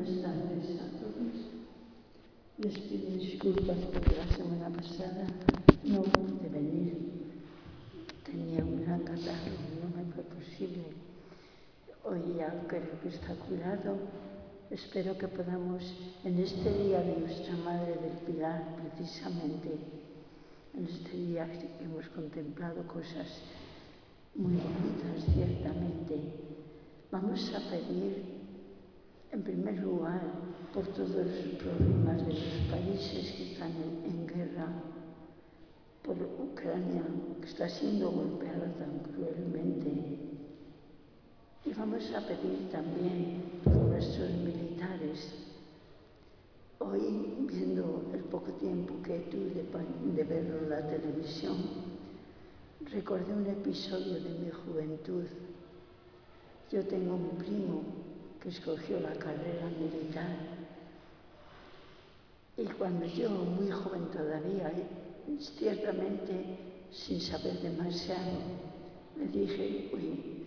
Buenas tardes a todos. Les pido disculpas porque la semana pasada no pude venir. Tenía un gran catarro, no me fue posible. Hoy ya creo que está curado. Espero que podamos, en este día de nuestra Madre del Pilar, precisamente, en este día que hemos contemplado cosas muy bonitas, ciertamente, vamos a pedir en primer lugar, por todos los problemas de los países que están en, guerra, por Ucrania, que está siendo golpeada tan cruelmente. Y vamos a pedir también por nuestros militares. Hoy, viendo el poco tiempo que tuve de verlo en la televisión, recordé un episodio de mi juventud. Yo tengo un primo que escogió la carrera militar. Y cuando yo, muy joven todavía, ciertamente sin saber demasiado, le dije, uy,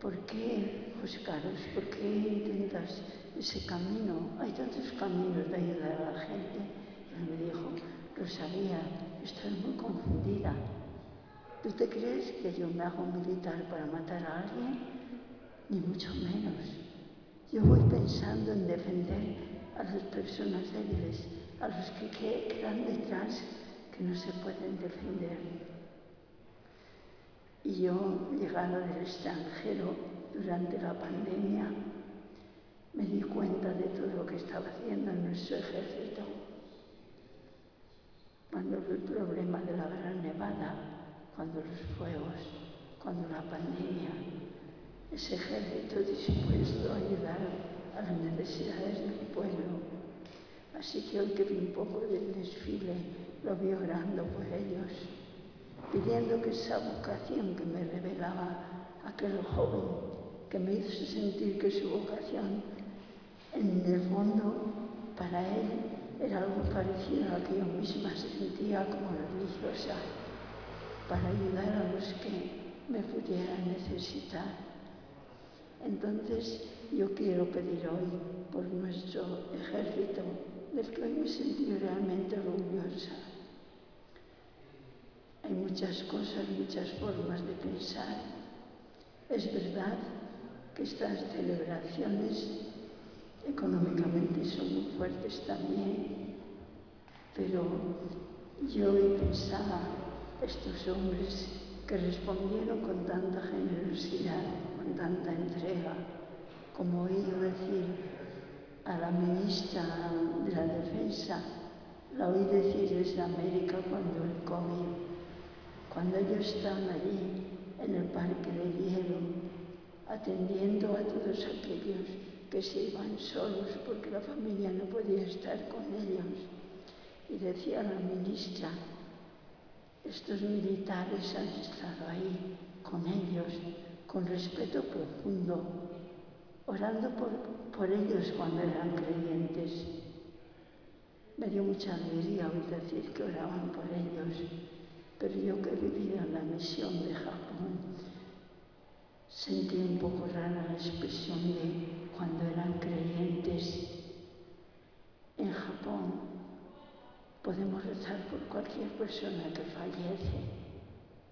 ¿por qué, José por qué intentas ese camino? Hay tantos caminos de ayudar a la gente. Y él me dijo, Rosalía, estás muy confundida. ¿Tú te crees que yo me hago militar para matar a alguien? Ni mucho menos. Yo voy pensando en defender a las personas débiles, a los que quedan detrás, que no se pueden defender. Y yo, llegando del extranjero durante la pandemia, me di cuenta de todo lo que estaba haciendo nuestro ejército. Cuando el problema de la Gran Nevada, cuando los fuegos, cuando la pandemia, ese ejército dispuesto a ayudar a las necesidades del pueblo. Así que hoy que vi un poco del desfile, lo vi orando por ellos, pidiendo que esa vocación que me revelaba aquel joven, que me hizo sentir que su vocación, en el fondo, para él era algo parecido a lo que yo misma sentía como religiosa, para ayudar a los que me pudieran necesitar. Entonces yo quiero pedir hoy por nuestro ejército, del que hoy me sentí realmente orgullosa. Hay muchas cosas, muchas formas de pensar. Es verdad que estas celebraciones económicamente son muy fuertes también, pero yo hoy pensaba, estos hombres que respondieron con tanta generosidad, tanta entrega, como he oído decir a la ministra de la Defensa, la oí decir desde América cuando el COVID, cuando ellos estaban allí en el parque de hielo, atendiendo a todos aquellos que se iban solos porque la familia no podía estar con ellos. Y decía la ministra, estos militares han estado ahí con ellos con respeto profundo, orando por, ellos cuando eran creyentes. Me dio mucha alegría oír decir que oraban por ellos, pero yo que he vivido en la misión de Japón, sentí un poco rara la expresión de cuando eran creyentes. En Japón podemos rezar por cualquier persona que fallece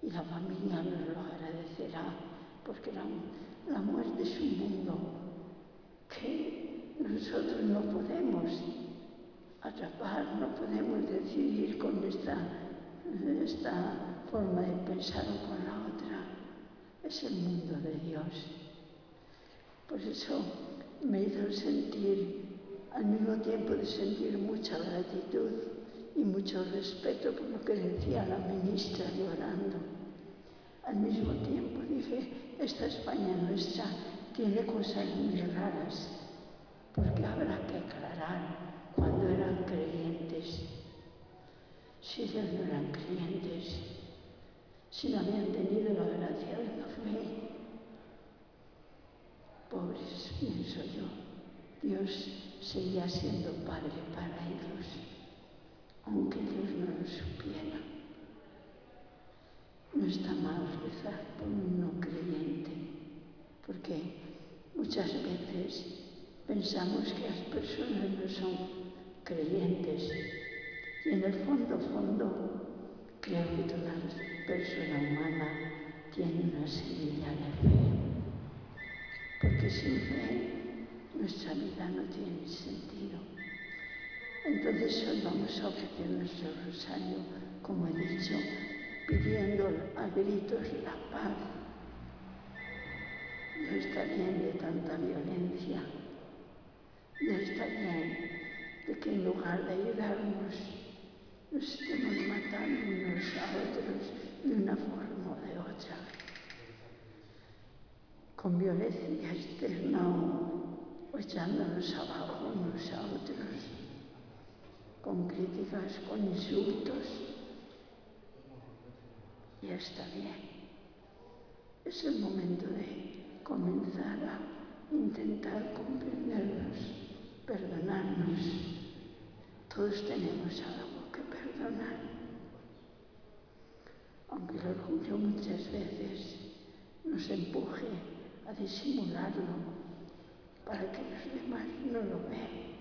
y la familia nos lo agradecerá porque la, muerte es un mundo que nosotros no podemos atrapar, no podemos decidir con esta, esta forma de pensar o con la otra. Es el mundo de Dios. Por eso me hizo sentir, al mismo tiempo de sentir mucha gratitud y mucho respeto por lo que decía la ministra llorando. Al mismo tiempo dije, esta España nuestra tiene cosas muy raras, porque habrá que aclarar cuando eran creyentes, si ellos no eran creyentes, si no habían tenido la gracia de la fe. Pobres, pienso yo, Dios seguía siendo Padre para ellos, aunque ellos no lo supieran. No está mal rezar por un no creyente, porque muchas veces pensamos que las personas no son creyentes y en el fondo, fondo, creo que toda persona humana tiene una semilla de fe, porque sin fe nuestra vida no tiene sentido. Entonces hoy vamos a ofrecer nuestro rosario, como he dicho, pidiendo a gritos la paz. No está bien de tanta violencia, no está bien de que en lugar de ayudarnos nos estemos matando unos a otros de una forma o de otra, con violencia externa o echándonos abajo unos a otros, con críticas, con insultos ya está bien. Es el momento de comenzar a intentar comprendernos, perdonarnos. Todos tenemos algo que perdonar. Aunque el orgullo muchas veces nos empuje a disimularlo para que los demás no lo vean.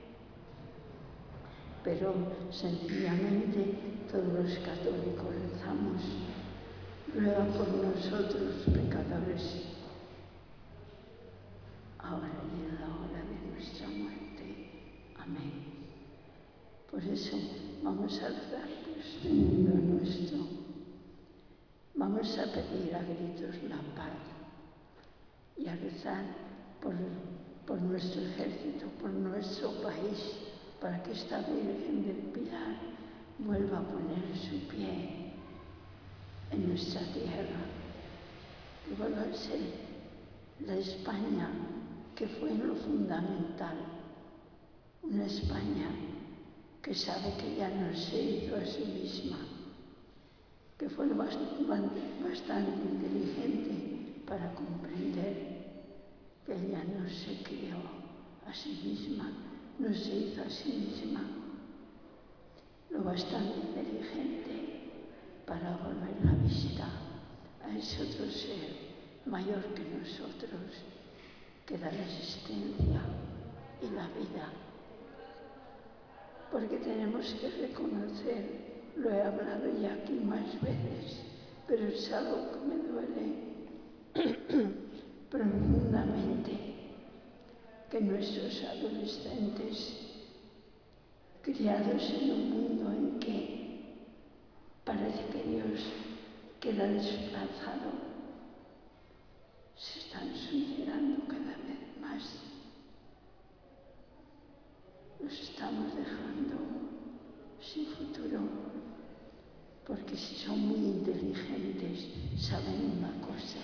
Pero sencillamente todos los católicos rezamos ruega por nosotros pecadores, ahora y en la hora de nuestra muerte. Amén. Por eso vamos a rezar por este mundo nuestro. Vamos a pedir a gritos la paz y a rezar por, por nuestro ejército, por nuestro país, para que esta Virgen del Pilar vuelva a poner su pie en nuestra tierra, que vuelva a ser la España que fue lo fundamental, una España que sabe que ya no se hizo a sí misma, que fue bastante inteligente para comprender que ella no se crió a sí misma, no se hizo a sí misma, lo bastante inteligente para volver la vista a ese otro ser mayor que nosotros, que da la existencia y la vida. Porque tenemos que reconocer, lo he hablado ya aquí más veces, pero es algo que me duele profundamente, que nuestros adolescentes, criados en un mundo Parece que Dios queda desplazado. Se están suicidando cada vez más. Los estamos dejando sin futuro, porque si son muy inteligentes, saben una cosa,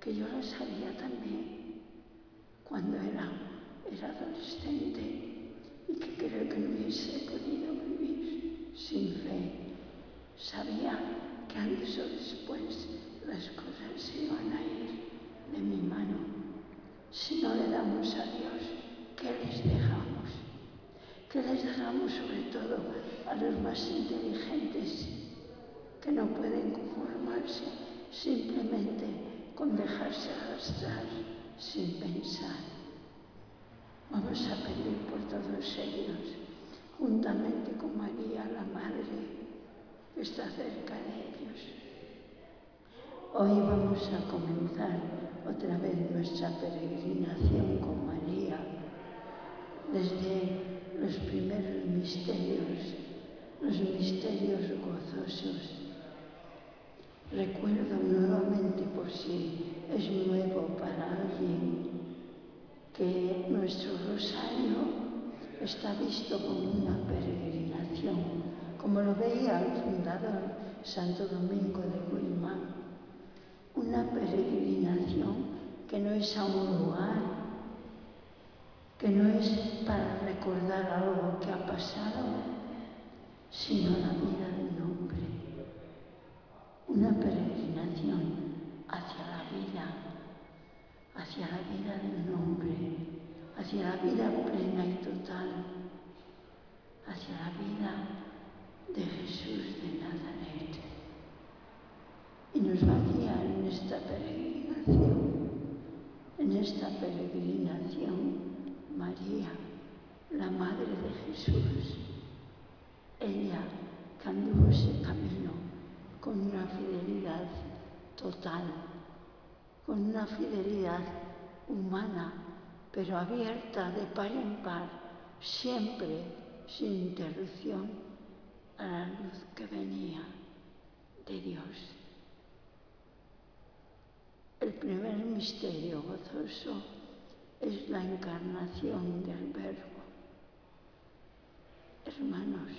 que yo la sabía también cuando era, era adolescente y que creo que no hubiese podido sin fe. Sabía que antes o después las cosas se iban a ir de mi mano. Si no le damos a Dios, ¿qué les dejamos? ¿Qué les dejamos sobre todo a los más inteligentes que no pueden conformarse simplemente con dejarse arrastrar sin pensar? Vamos a pedir por todos ellos juntamente con María, la Madre, que está cerca de ellos. Hoy vamos a comenzar otra vez nuestra peregrinación con María, desde los primeros misterios, los misterios gozosos. Recuerdo nuevamente, por si es nuevo para alguien, que nuestro rosario está visto como una peregrinación, como lo veía el fundador Santo Domingo de Guzmán, una peregrinación que no es a un lugar, que no es para recordar algo que ha pasado, sino la vida del hombre, una peregrinación hacia la vida, hacia la vida del hombre hacia la vida plena y total, hacia la vida de Jesús de Nazaret. Y nos va en esta peregrinación, en en esta peregrinación María, la Madre de Jesús. Ella que anduvo ese camino con una fidelidad total, con una fidelidad humana, pero abierta de par en par, siempre sin interrupción a la luz que venía de Dios. El primer misterio gozoso es la encarnación del Verbo. Hermanos,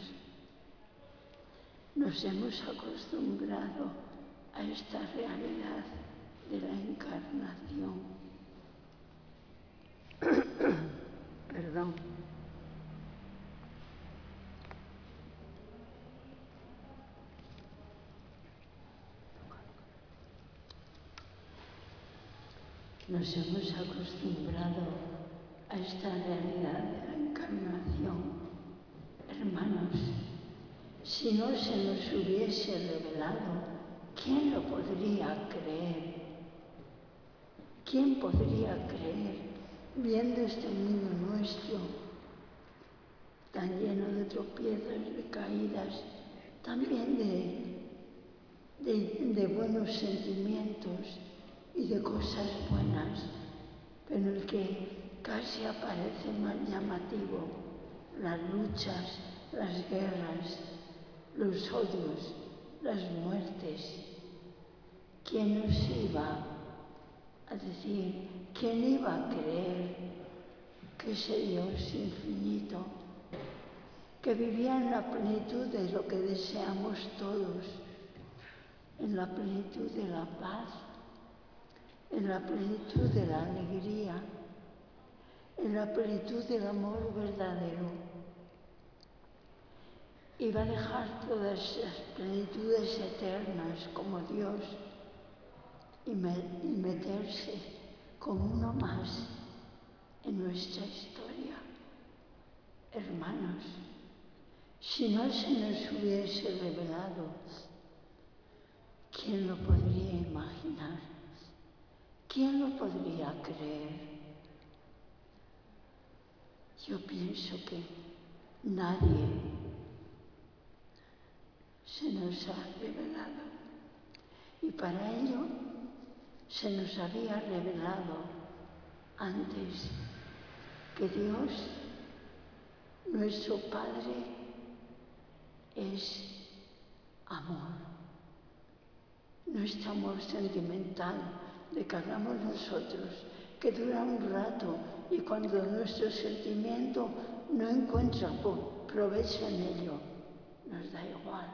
nos hemos acostumbrado a esta realidad de la encarnación. Perdón. Nos hemos acostumbrado a esta realidad de la encarnación. Hermanos, si no se nos hubiese revelado, ¿quién lo podría creer? ¿Quién podría creer viendo este mundo nuestro tan lleno de tropiezos, de caídas, también de, de, buenos sentimientos y de cosas buenas, pero el que casi aparece más llamativo las luchas, las guerras, los odios, las muertes. ¿Quién nos iba a decir, quién iba a creer que ese Dios infinito, que vivía en la plenitud de lo que deseamos todos, en la plenitud de la paz, en la plenitud de la alegría, en la plenitud del amor verdadero, iba a dejar todas las plenitudes eternas como Dios y, meterse como uno más en nuestra historia. Hermanos, si no se nos hubiese revelado, ¿quién lo podría imaginar? ¿Quién lo podría creer? Yo pienso que nadie se nos ha revelado. Y para ello se nos había revelado antes que Dios, nuestro Padre, es amor. No es amor sentimental de que hagamos nosotros, que dura un rato y cuando nuestro sentimiento no encuentra provecho en ello, nos da igual.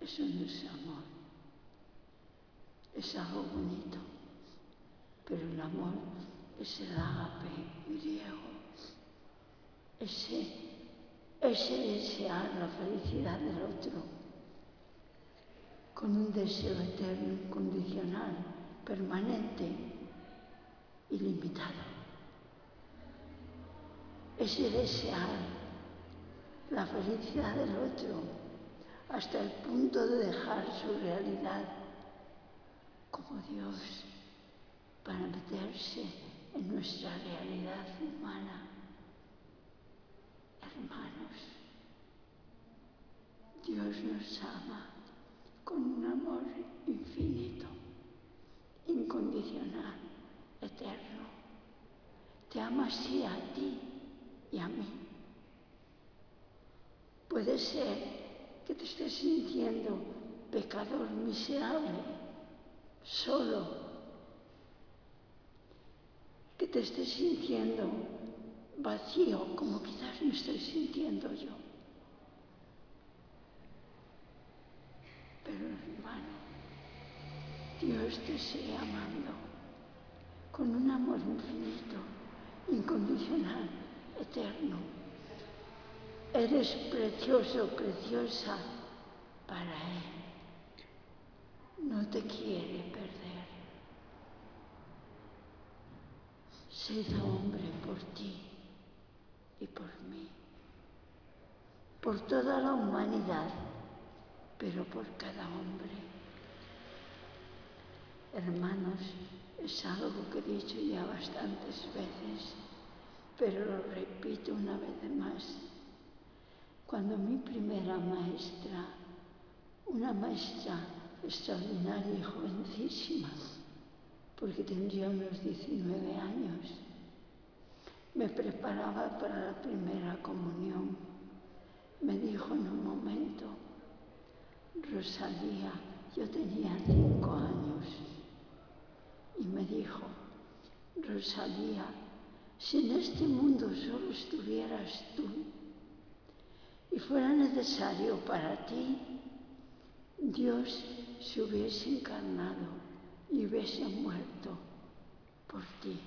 Eso no es amor. Es algo bonito. Pero el amor es el ágape griego. Ese, ese desear la felicidad del otro con un deseo eterno, incondicional, permanente, ilimitado. Ese desear la felicidad del otro hasta el punto de dejar su realidad como Dios para meterse en nuestra realidad humana. Hermanos, Dios nos ama con un amor infinito, incondicional, eterno. Te ama así a ti y a mí. Puede ser que te estés sintiendo pecador, miserable, solo, que te estés sintiendo vacío, como quizás me estoy sintiendo yo. Pero hermano, Dios te sigue amando con un amor infinito, incondicional, eterno Eres precioso, preciosa para Él. No te quiere perder. Se hombre por ti y por mí. Por toda la humanidad, pero por cada hombre. Hermanos, Es algo que he dicho ya bastantes veces, pero lo repito una vez más. Cuando mi primera maestra, una maestra extraordinaria y jovencísima, porque tendría unos 19 años, me preparaba para la primera comunión. Me dijo en un momento, Rosalía, yo tenía cinco años, y me dijo, Rosalía, si en este mundo solo estuvieras tú y fuera necesario para ti, Dios se hubiese encarnado y hubiese muerto por ti.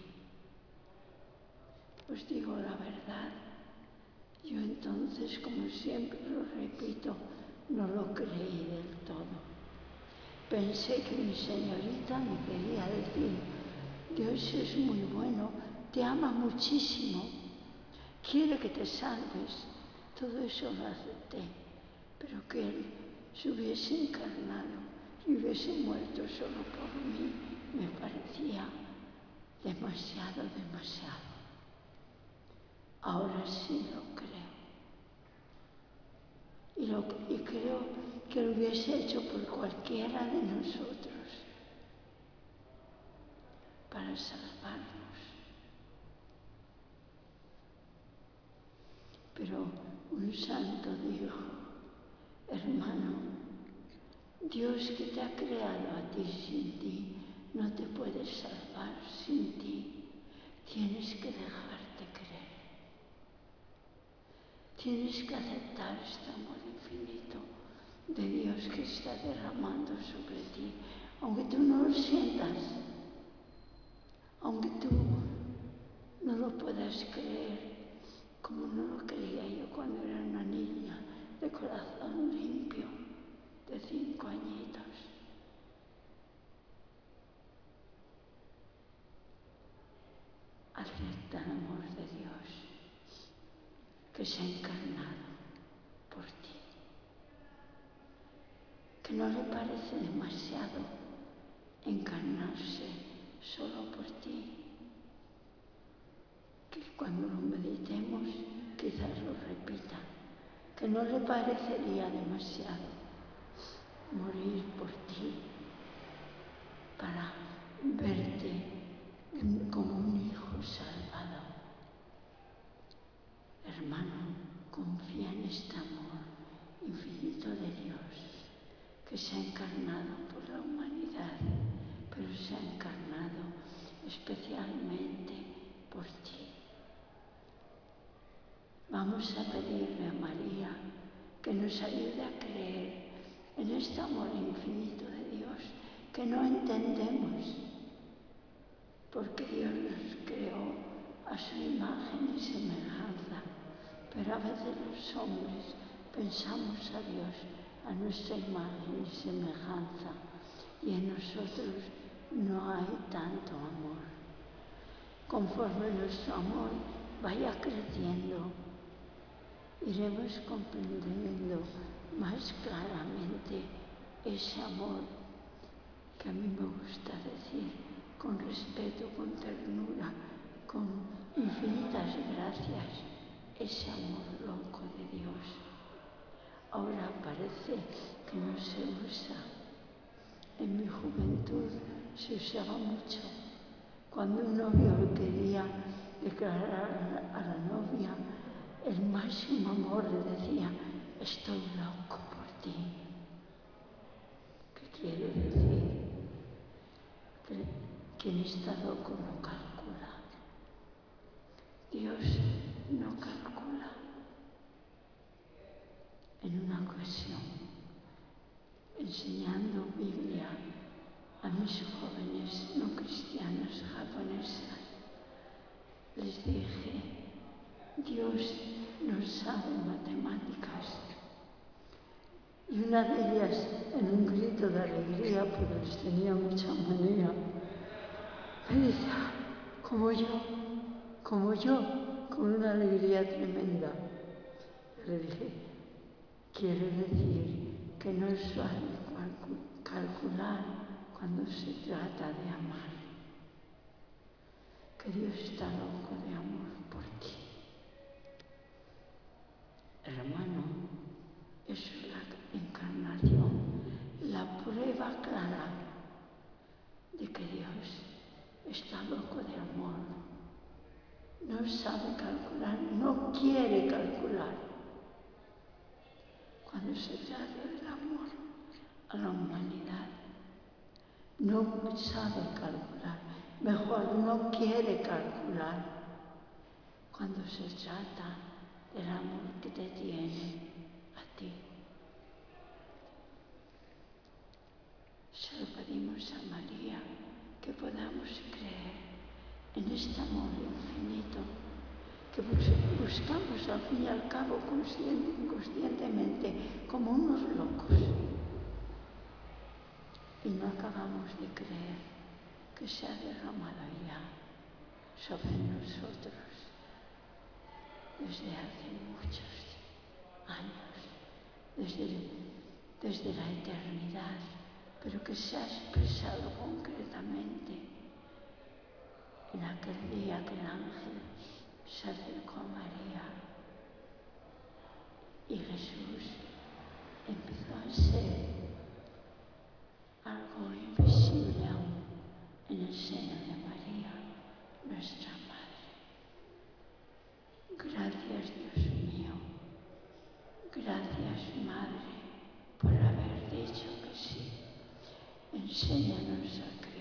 Os digo la verdad, yo entonces, como siempre lo repito, no lo creí del todo. Pensé que mi señorita me quería decir, Dios es muy bueno, te ama muchísimo, quiere que te salves. Todo eso lo acepté, pero que Él se hubiese encarnado y hubiese muerto solo por mí me parecía demasiado, demasiado. Ahora sí lo creo. Y, lo, y creo que lo hubiese hecho por cualquiera de nosotros para salvarnos. Pero un santo dijo, hermano, Dios que te ha creado a ti sin ti, no te puede salvar sin ti. Tienes que dejarte creer. Tienes que aceptar este amor infinito de Dios que está derramando sobre ti, aunque tú no lo sientas, aunque tú no lo puedas creer, como no lo creía yo cuando era una niña de corazón de cinco añitos. Acepta el amor de Dios que se ha encarnado por ti, que no le parece demasiado encarnarse solo por ti, que cuando lo meditemos quizás lo repita, que no le parecería demasiado morir por ti para verte como un hijo salvado. Hermano, confía en este amor infinito de Dios que se ha encarnado por la humanidad, pero se ha encarnado especialmente por ti. Vamos a pedirle a María que nos ayude a creer en este amor infinito de Dios que no entendemos, porque Dios nos creó a su imagen y semejanza, pero a veces los hombres pensamos a Dios a nuestra imagen y semejanza y en nosotros no hay tanto amor. Conforme nuestro amor vaya creciendo, iremos comprendiendo más claramente ese amor que a mí me gusta decir con respeto, con ternura, con infinitas gracias, ese amor loco de Dios. Ahora parece que no se usa. En mi juventud se usaba mucho. Cuando un novio quería declarar a la novia el máximo amor, le decía, estoy loco por ti. ¿Qué quiere decir? Que quien está loco no calcula. Dios no calcula. En una ocasión, enseñando Biblia a mis jóvenes no cristianas japonesas, les dije, Dios no sabe matemáticas. Y una de ellas, en un grito de alegría, porque les tenía mucha manía, me dice, como yo, como yo, con una alegría tremenda. Le dije, quiere decir que no es fácil calcular cuando se trata de amar, que Dios está loco de amor. No sabe calcular, no quiere calcular. Cuando se trata del amor a la humanidad, no sabe calcular, mejor no quiere calcular cuando se trata del amor que te tiene a ti. Se lo pedimos a María que podamos creer en este amor infinito que buscamos al fin y al cabo inconscientemente como unos locos. Y no acabamos de creer que se ha derramado ya sobre nosotros desde hace muchos años, desde, desde la eternidad, pero que se ha expresado concretamente en aquel día que el ángel se acercó a María y Jesús empezó a ser algo invisible aún en el seno de María, nuestra Madre. Gracias Dios mío, gracias Madre por haber dicho que sí. Enséñanos a creer.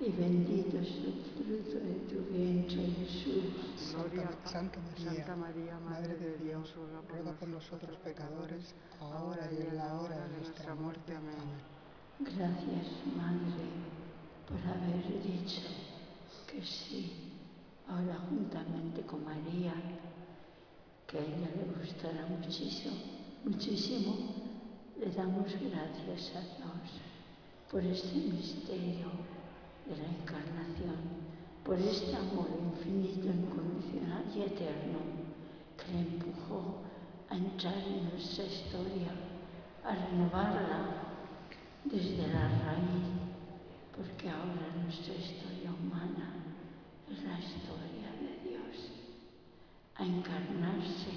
y bendito es el fruto de tu vientre, Jesús. Santa, Santa, María, Santa María, Madre de Dios, ruega por nosotros pecadores, ahora y en la hora de nuestra muerte. Amén. Gracias, Madre, por haber dicho que sí, ahora juntamente con María, que a ella le gustará muchísimo, muchísimo, le damos gracias a Dios por este misterio de la encarnación, por este amor infinito, incondicional y eterno que le empujó a entrar en nuestra historia, a renovarla desde la raíz, porque ahora nuestra historia humana es la historia de Dios, a encarnarse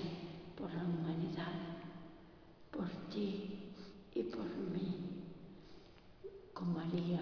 por la humanidad, por ti y por mí, con María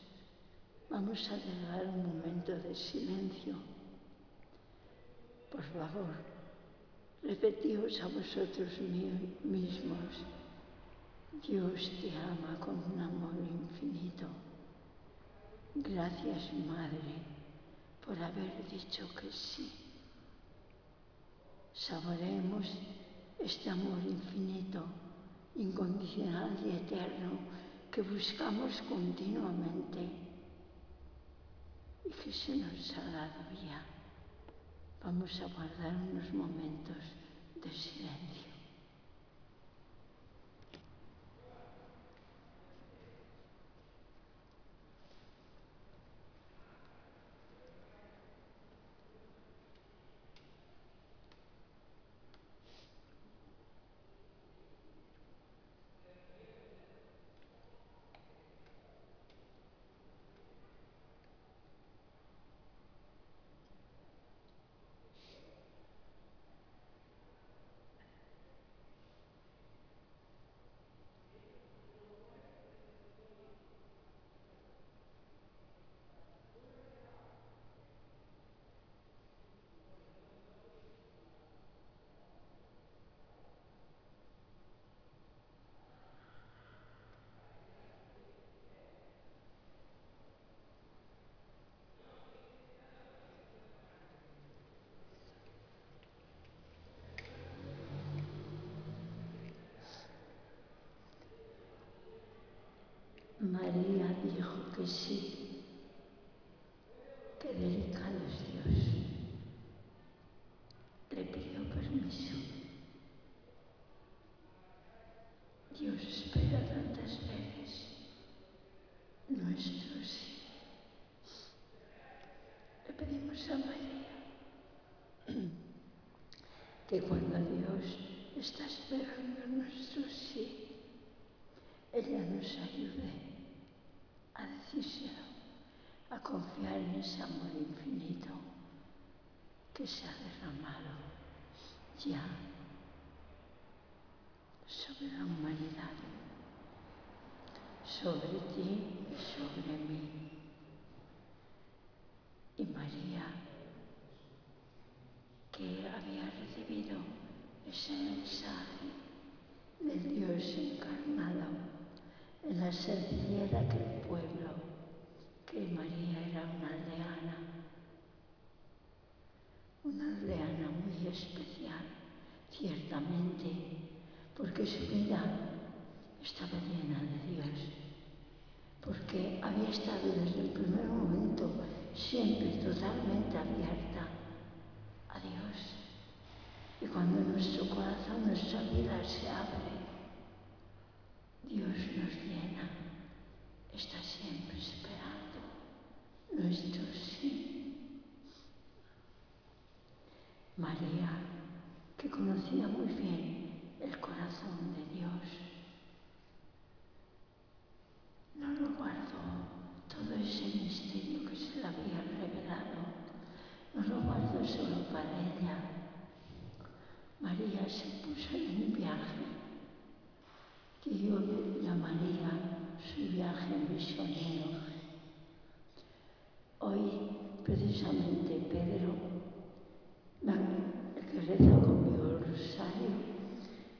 Vamos a dejar un momento de silencio. Por favor, repetíos a vosotros mismos. Dios te ama con un amor infinito. Gracias, Madre, por haber dicho que sí. Saboremos este amor infinito, incondicional y eterno que buscamos continuamente y que se nos ha dado ya. Vamos a guardar unos momentos de silencio. María dijo que sí. Qué delicado es Dios. Le pidió permiso. Dios espera tantas veces nuestro sí. Le pedimos a María que cuando Dios está esperando nuestro sí, ella nos ayude a confiar en ese amor infinito que se ha derramado ya sobre la humanidad, sobre ti y sobre mí. Y María, que había recibido ese mensaje del Dios encarnado, en la sencillez de aquel pueblo, que María era una aldeana, una aldeana muy especial, ciertamente, porque su vida estaba llena de Dios, porque había estado desde el primer momento siempre totalmente abierta a Dios. Y cuando nuestro corazón, nuestra vida se abre, Dios nos llena, está siempre esperando nuestro sí. María, que conocía muy bien el corazón de Dios, no lo guardó todo ese misterio que se le había revelado, no lo guardó solo para ella. María se puso en un viaje que yo llamaría su viaje misionero. Hoy, precisamente, Pedro, el que reza conmigo el rosario,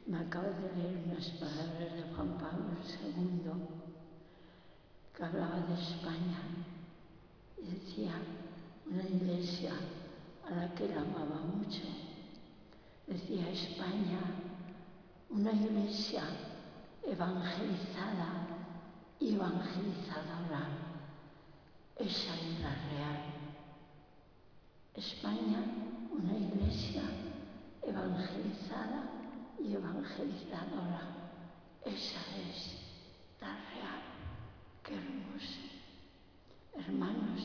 me acaba de leer unas palabras de Juan Pablo II, que hablaba de España y decía una iglesia a la que él amaba mucho. Decía España, una iglesia evangelizada y evangelizadora. Esa es la real. España, una iglesia evangelizada y evangelizadora. Esa es la real. Qué hermoso. Hermanos,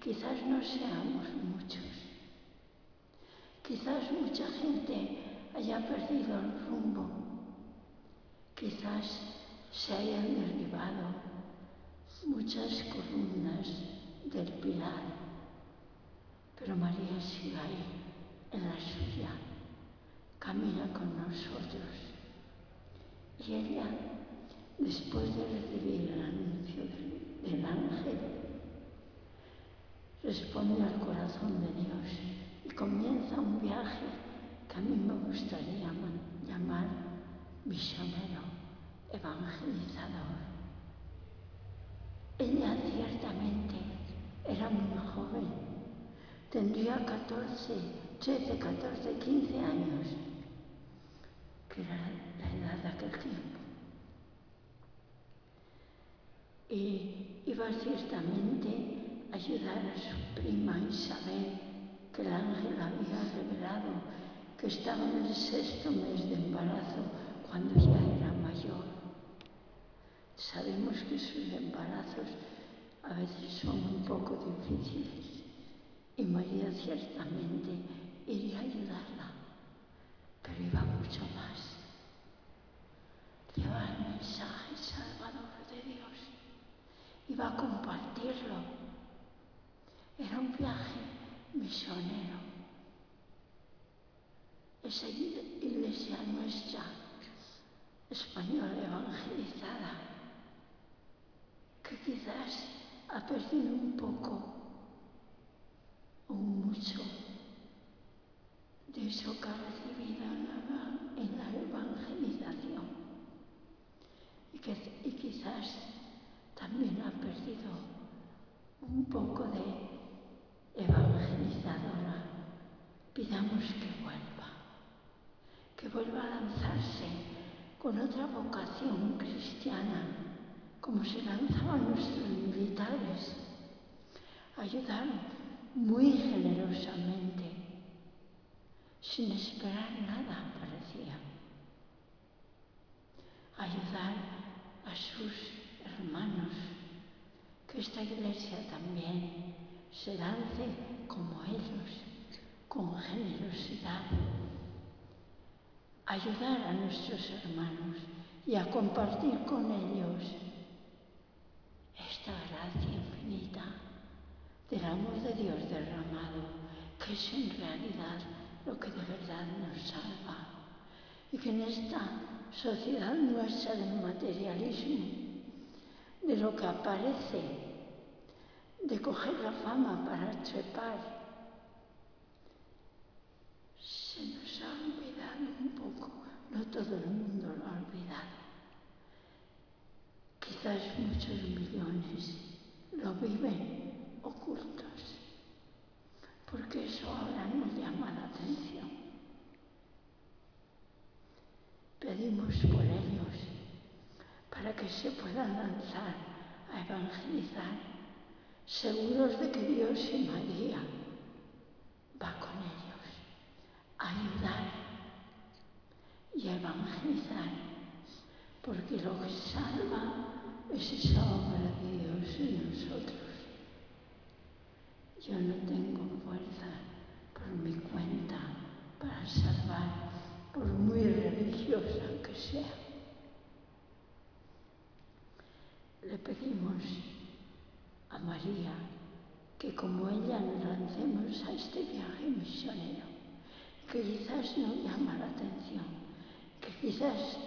quizás no seamos muchos. Quizás mucha gente haya perdido el rumbo Quizás se hayan derribado muchas columnas del pilar, pero María sigue ahí, en la suya, camina con nosotros. Y ella, después de recibir el anuncio del, ángel, responde al corazón de Dios y comienza un viaje que a mí me gustaría llamar misionero evangelizador. Ella ciertamente era muy joven, tendría 14, 13, 14, 15 años, que era la edad de aquel tiempo. Y iba ciertamente a ayudar a su prima Isabel, que el ángel había revelado que estaba en el sexto mes de embarazo cuando ya era mayor. Sabemos que sus embarazos a veces son un poco difíciles y María ciertamente iría a ayudarla, pero iba mucho más. Lleva el mensaje salvador de Dios, iba a compartirlo. Era un viaje misionero. Esa iglesia nuestra, española evangelizada, que quizás ha perdido un poco o mucho de eso que ha recibido en la evangelización y, que, y quizás también ha perdido un poco de evangelizadora. Pidamos que vuelva, que vuelva a lanzarse con otra vocación cristiana como se lanzaban nuestros militares. Ayudaron muy generosamente, sin esperar nada, parecía. Ayudar a sus hermanos, que esta iglesia también se lance como ellos, con generosidad. Ayudar a nuestros hermanos y a compartir con ellos esta gracia infinita del amor de Dios derramado, que es en realidad lo que de verdad nos salva. Y que en esta sociedad nuestra del materialismo, de lo que aparece, de coger la fama para trepar, se nos ha olvidado un poco, no todo el mundo lo ha olvidado quizás muchos millones lo viven ocultos, porque eso ahora nos llama la atención. Pedimos por ellos para que se puedan lanzar a evangelizar, seguros de que Dios y María va con ellos a ayudar y evangelizar, porque lo que salva es esa obra de Dios en nosotros. Yo no tengo fuerza por mi cuenta para salvar, por muy religiosa que sea. Le pedimos a María que como ella nos lancemos a este viaje misionero, que quizás no llama la atención, que quizás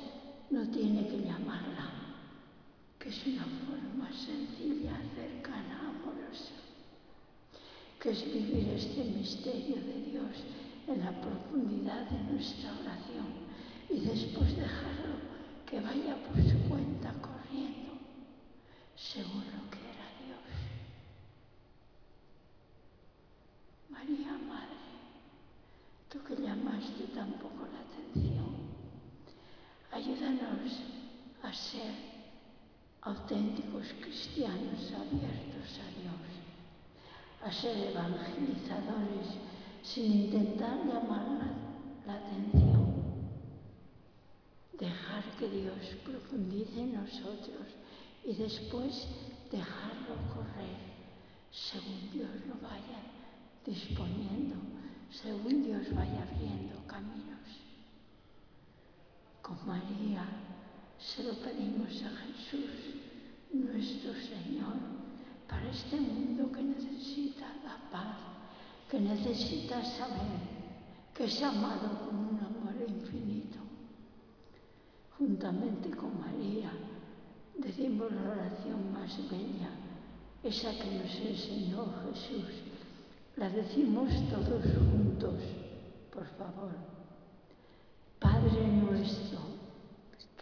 no tiene que llamarla que es una forma sencilla, cercana, amorosa, que es vivir este misterio de Dios en la profundidad de nuestra oración y después dejarlo que vaya por su cuenta corriendo, según lo que era Dios. María Madre, tú que llamaste tampoco la atención, ayúdanos a ser auténticos cristianos abiertos a Dios, a ser evangelizadores sin intentar llamar la, atención, dejar que Dios profundice en nosotros y después dejarlo correr según Dios lo vaya disponiendo, según Dios vaya abriendo caminos. Con María se lo pedimos a Jesús, nuestro Señor, para este mundo que necesita la paz, que necesita saber que es amado con un amor infinito. Juntamente con María, decimos la oración más bella, esa que nos enseñó Jesús. La decimos todos juntos, por favor. Padre nuestro,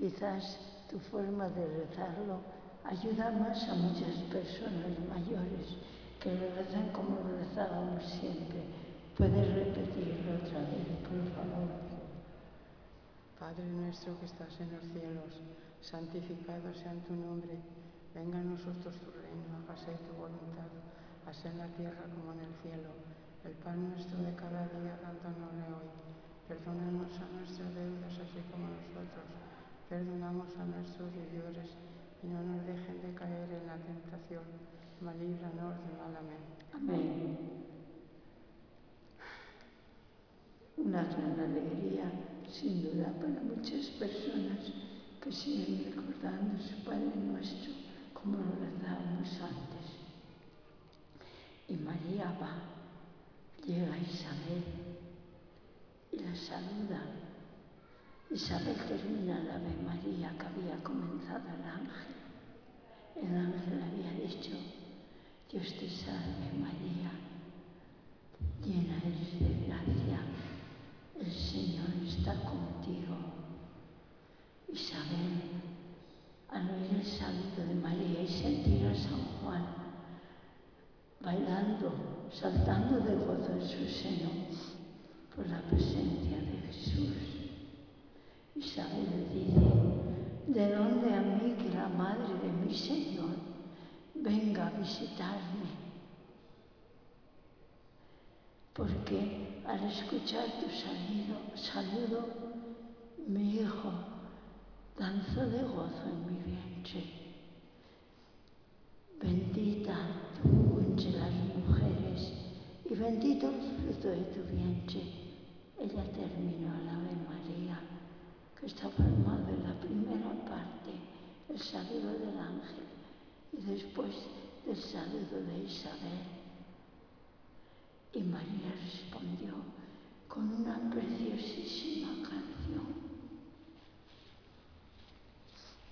Quizás tu forma de rezarlo ayuda más a muchas personas mayores que lo rezan como lo rezábamos siempre. Puedes repetirlo otra vez, por favor. Padre nuestro que estás en los cielos, santificado sea tu nombre. Venga a nosotros tu reino, hágase tu voluntad, así en la tierra como en el cielo. El pan nuestro de cada día, dándonosle hoy. Perdónanos a nuestras deudas, así como nosotros perdonamos a nuestros deudores, y no nos dejen de caer en la tentación, mas de mal. Amén. Amén. Una gran alegría, sin duda, para muchas personas que siguen recordando su Padre Nuestro como lo rezábamos antes. Y María va llega Isabel y la saluda Isabel termina la Ave María que había comenzado el ángel. El ángel había dicho, Dios te salve María, llena eres de gracia, el Señor está contigo. Isabel, al oír el saludo de María y sentir a San Juan bailando, saltando de gozo en su seno por la presencia de Jesús. Isabel dice, ¿de dónde a mí que la madre de mi Señor venga a visitarme? Porque al escuchar tu salido, saludo, mi hijo danzó de gozo en mi vientre. Bendita tú entre las mujeres y bendito el fruto de tu vientre. Ella terminó la Ave María que está formado en la primera parte, el saludo del ángel y después del saludo de Isabel. Y María respondió con una preciosísima canción.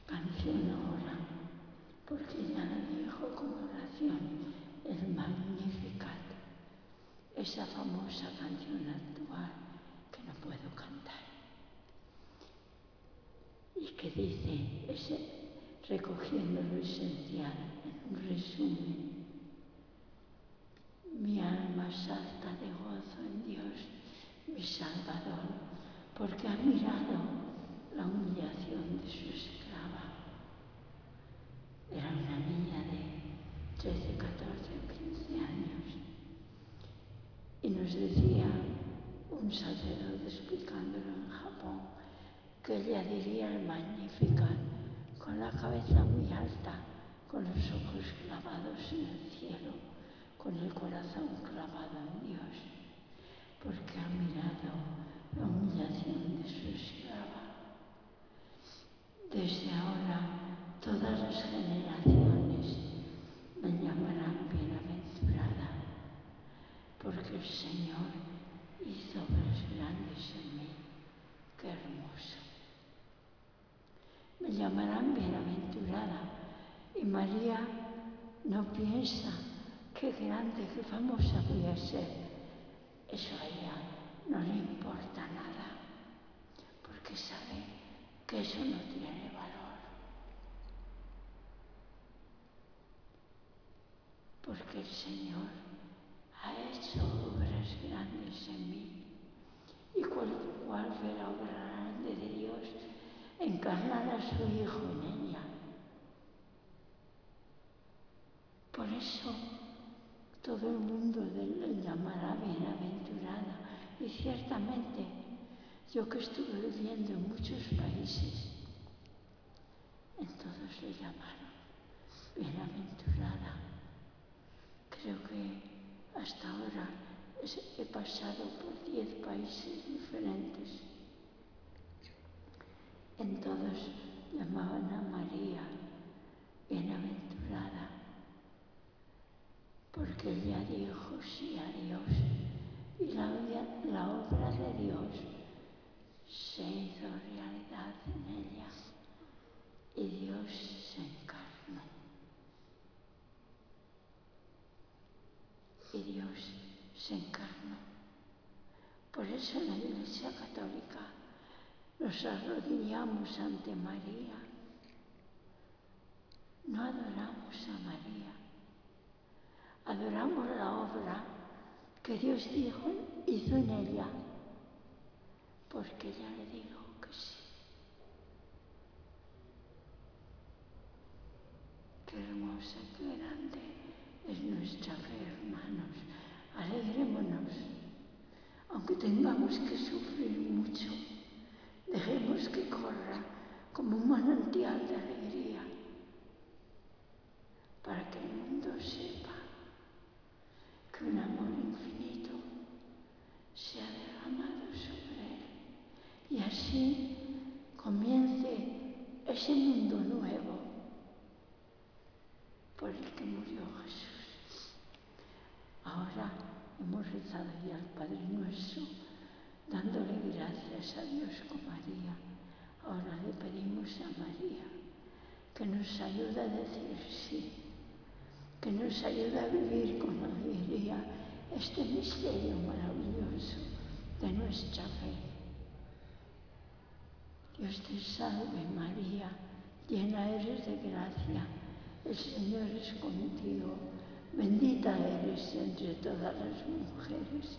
Canción ahora, porque ella lo dijo como oración, el Magnificat, esa famosa canción actual que no puedo cantar que dice, ese, recogiendo lo esencial en un resumen, mi alma salta de gozo en Dios, mi Salvador, porque ha mirado la humillación de su esclava. Era una niña de 13, 14 o 15 años. Y nos decía un sacerdote explicándolo en Japón, que ella diría el Magnificat, con la cabeza muy alta, con los ojos clavados en el cielo, con el corazón clavado en Dios, porque ha mirado la humillación de su esclava. Desde ahora todas las generaciones me llamarán bienaventurada, porque el Señor hizo obras grandes en mí. Qué hermoso me llamarán bienaventurada. Y María no piensa qué grande, qué famosa voy a ser. Eso a ella no le importa nada, porque sabe que eso no tiene valor. Porque el Señor ha hecho obras grandes en mí. ¿Y cuál, cuál fue la obra grande de Dios? Encarnar a su Hijo en ella. Por eso todo el mundo le llamará bienaventurada. Y ciertamente, yo que estuve viviendo en muchos países, en todos le llamaron bienaventurada. Creo que hasta ahora he pasado por diez países diferentes en todos llamaban a María bienaventurada, porque ella dijo sí a Dios y la, la obra de Dios se hizo realidad en ella y Dios se encarnó. Y Dios se encarnó. Por eso la Iglesia Católica nos arrodillamos ante María. No adoramos a María. Adoramos la obra que Dios dijo, hizo en ella, porque ella le dijo que sí. Qué hermosa, qué grande es nuestra fe, hermanos. Alegrémonos, aunque tengamos que sufrir mucho Dejemos que corra como un manantial de alegría para que el mundo sepa que un amor infinito se ha derramado sobre él y así comience ese mundo nuevo por el que murió Jesús. Ahora hemos rezado ya al Padre nuestro dándole gracias a Dios con María. Ahora le pedimos a María que nos ayude a decir sí, que nos ayude a vivir con alegría este misterio maravilloso de nuestra fe. Dios te salve María, llena eres de gracia, el Señor es contigo, bendita eres entre todas las mujeres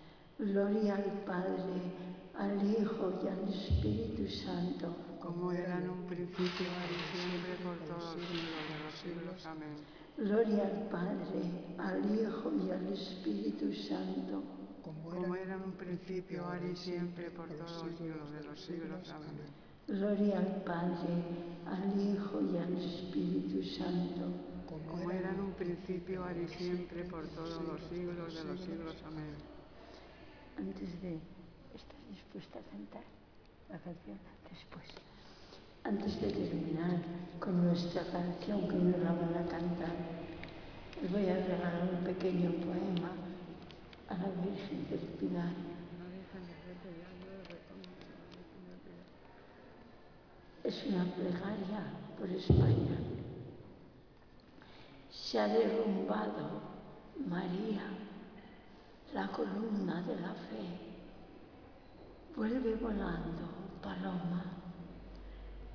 Gloria al Padre, al Hijo y al Espíritu Santo, Como era en un principio, ahora y siempre, por todos los siglos de los siglos. Amén. Gloria al Padre, al Hijo y al Espíritu Santo, Como era en un principio, ahora y siempre, por todos los siglos de los siglos. Amén. Gloria al Padre, al Hijo y al Espíritu Santo, Como era en un principio, ahora y siempre, por todos los siglos de los siglos. Amén. Antes de... ¿Estás dispuesta a cantar la canción? Después. Antes de terminar con nuestra canción que nos la van a cantar, les voy a regalar un pequeño poema a la Virgen del Pilar. Es una plegaria por España. Se ha derrumbado María, la columna de la fe. Vuelve volando, paloma.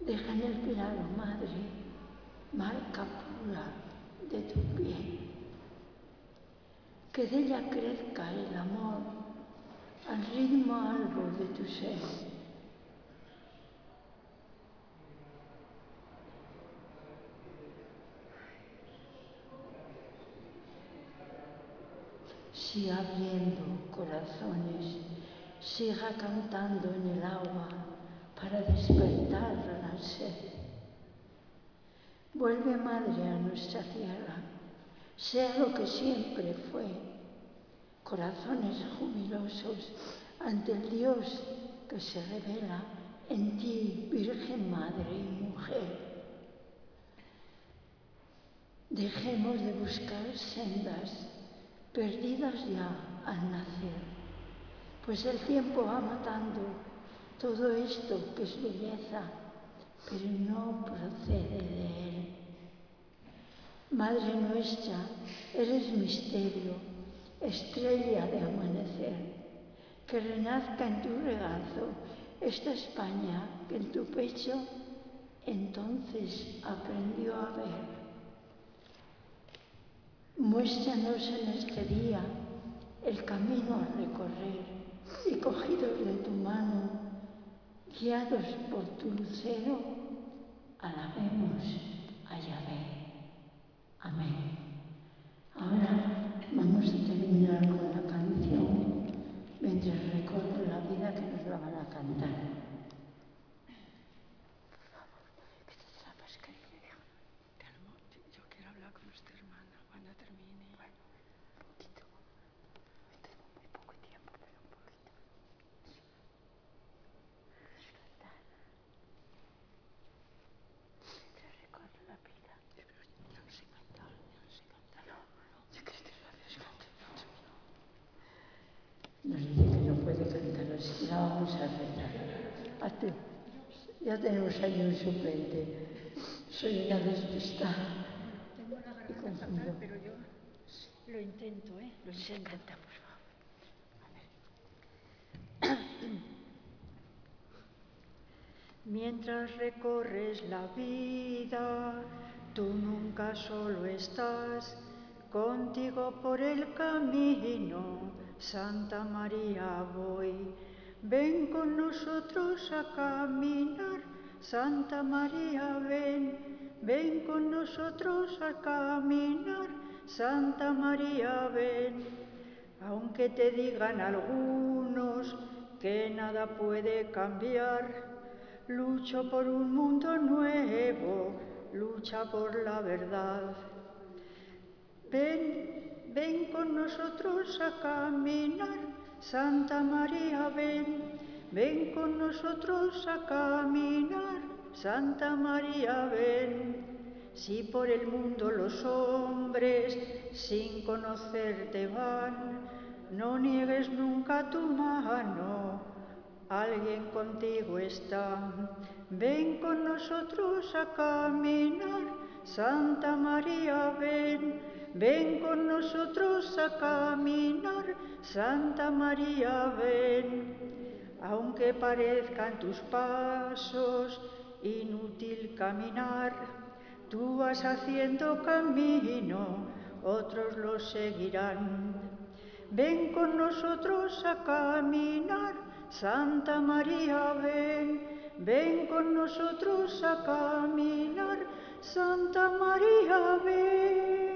Deja en el pilar, madre, marca pura de tu pie. Que de ella crezca el amor al ritmo algo de tu ser. Siga abriendo corazones, siga cantando en el agua para despertar la sed. Vuelve, Madre, a nuestra tierra, sea lo que siempre fue, corazones jubilosos ante el Dios que se revela en ti, Virgen Madre y Mujer. Dejemos de buscar sendas perdidas ya al nacer, pues el tiempo va matando todo esto que es belleza, pero no procede de Él. Madre nuestra, eres misterio, estrella de amanecer, que renazca en tu regazo esta España que en tu pecho entonces aprendió a ver. Muéstranos en este día el camino a recorrer y cogidos de tu mano, guiados por tu lucero, alabemos a Yahvé. Amén. Ahora vamos a terminar con la canción mientras recorro la vida que nos la van a cantar. Por favor, quítate la mascarilla, hija. Yo quiero hablar con esta hermana cuando termine. Bueno, un poquito. Hoy tengo muy poco tiempo, pero un poquito. Descansar. Mientras recorro la vida. Yo no sé cantar, yo no sé cantar. No, yo creo que no habías cantado. Nos dice que no puede cantar, así que la vamos a rezar. A ti. Tenemos ahí un suplente. Soy una despistada. Tengo la garganta fatal, pero yo lo intento, ¿eh? Lo intento. canta, por favor. Mientras recorres la vida, tú nunca solo estás, contigo por el camino Santa María voy. Ven con nosotros a caminar, Santa María ven. Ven con nosotros a caminar, Santa María ven. Aunque te digan algunos que nada puede cambiar, lucho por un mundo nuevo, lucha por la verdad. Ven, ven con nosotros a caminar, Santa María, ven, ven con nosotros a caminar, Santa María, ven. Si por el mundo los hombres sin conocerte van, no niegues nunca tu mano, alguien contigo está. Ven con nosotros a caminar, Santa María, ven, ven con nosotros a caminar, Santa María, ven. Aunque parezcan tus pasos inútil caminar, tú vas haciendo camino, otros lo seguirán. Ven con nosotros a caminar, Santa María, ven. Ven con nosotros a caminar, Santa María, ven.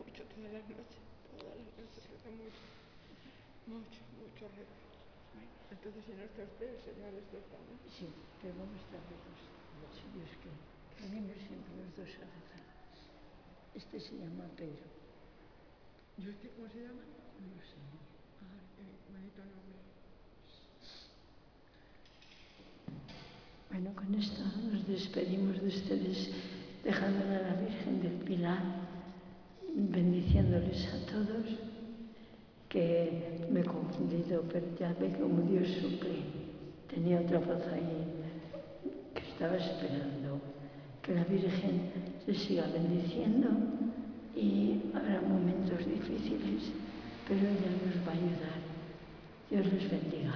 mucho todas las noches. Todas las noches reza mucho. Mucho, mucho reza. Entonces, si no está usted, el Señor está también. Sí, pero vamos a estar los dos. Los suyos que venimos siempre los dos a rezar. Este se llama Pedro. ¿Y usted cómo se llama? No lo sé. Ah, qué bonito nombre. Bueno, con esto nos despedimos de ustedes, dejándole a la Virgen del Pilar, bendiciéndoles a todos, que me he confundido, pero ya ve como Dios suple. Tenía otra voz ahí que estaba esperando. Que la Virgen les siga bendiciendo y habrá momentos difíciles, pero ella nos va a ayudar. Dios les bendiga.